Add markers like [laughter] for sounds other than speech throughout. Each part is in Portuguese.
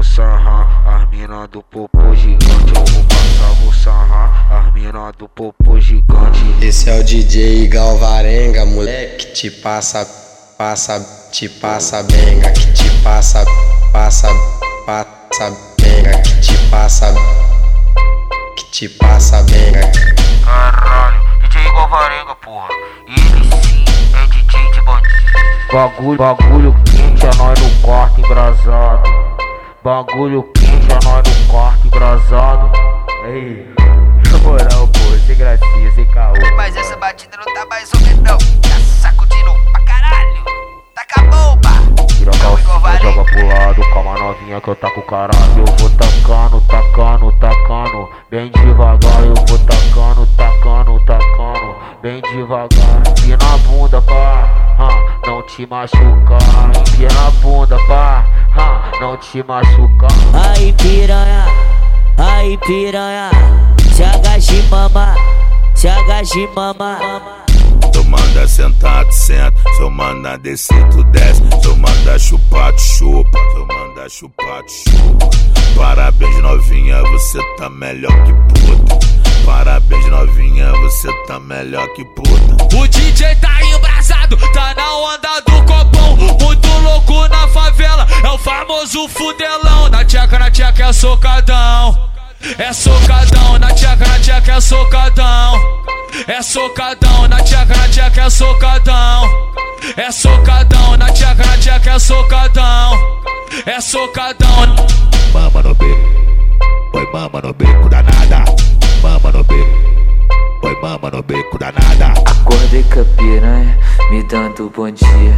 vou sarrar as mina do popô gigante. Eu vou passar, vou sarrar as mina do popô gigante. Esse é o DJ Galvarenga, moleque. Te passa, passa, te passa benga. Que te passa, passa, passa benga. Que te passa, que te passa benga. Caralho, DJ Galvarenga, porra. Ele sim é DJ de bandido. Bagulho, bagulho quente é nós no quarto embrasado. Bagulho quente é nós no quarto embrasado. Ei, na moral, pô, sem gracinha, sem caô. Mas essa batida não tá mais ou menos não. Tá sacudindo pra caralho. Taca a bomba. Tira a calcinha, joga pro lado, calma novinha que eu taco o caralho. Eu vou tacando, tacando, tacando, bem devagar. Eu vou tacando, tacando, tacando, bem devagar. E na bunda, pá, ah, não te machucar. Te machucar. Aí piranha, aí piranha, se agache mama, se agache mama. Se eu mandar sentar, tu senta. Se eu mandar descer, tu desce. Se eu mandar chupar, tu chupa. Se eu mandar chupar, tu chupa. Parabéns, novinha, você tá melhor que puta. Parabéns, novinha, você tá melhor que puta. O DJ tá embrasado, é socadão. É socadão, na tcheca, na é socadão. É socadão, na tcheca, na é socadão. É socadão, na tcheca, na é socadão. É socadão. Mama no beco, oi mama no beco danada. Mama no beco, oi mama no beco danada. Acordei com a piranha, me dando bom dia.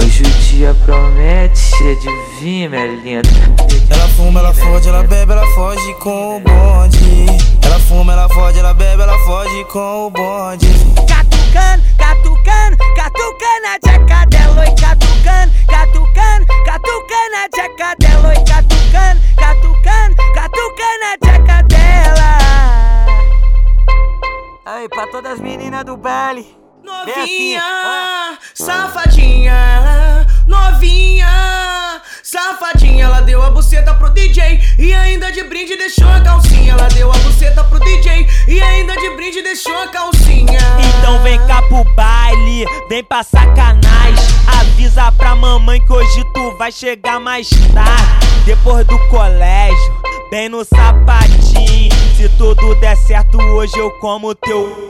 Hoje o dia promete, cheia de vinho, minha linda. Ela fuma, ela fode, ela bebe, ela foge com o bonde. Ela fuma, ela fode, ela bebe, ela foge com o bonde. Catucando, catucando, catucando a tcheca Aí, pra todas as meninas do baile. Novinha, safadinha, novinha, safadinha. Ela deu a buceta pro DJ e ainda de brinde deixou a calcinha. Ela deu a buceta pro DJ e ainda de brinde deixou a calcinha. Então vem cá pro baile, vem pra sacanagem. Avisa pra mamãe que hoje tu vai chegar mais tarde. Depois do colégio, bem no sapatinho. Se tudo der certo, hoje eu como teu.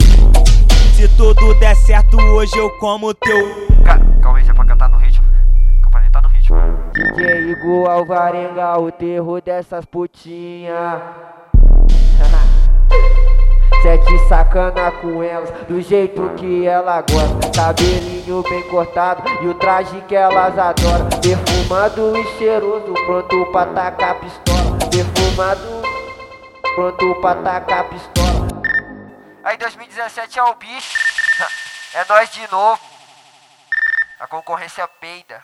Se tudo der certo, hoje eu como teu. Calma aí, já pra cantar no ritmo. Calma tá no ritmo. DJ Igor Alvarenga, o terror dessas putinha. [laughs] Sete sacana com elas, do jeito que ela gosta. Cabelinho bem cortado e o traje que elas adoram. Perfumado e cheiroso, pronto pra tacar pistola. Perfumado, pronto pra tacar pistola. Aí 2017 é o bicho. É nós de novo. A concorrência peida.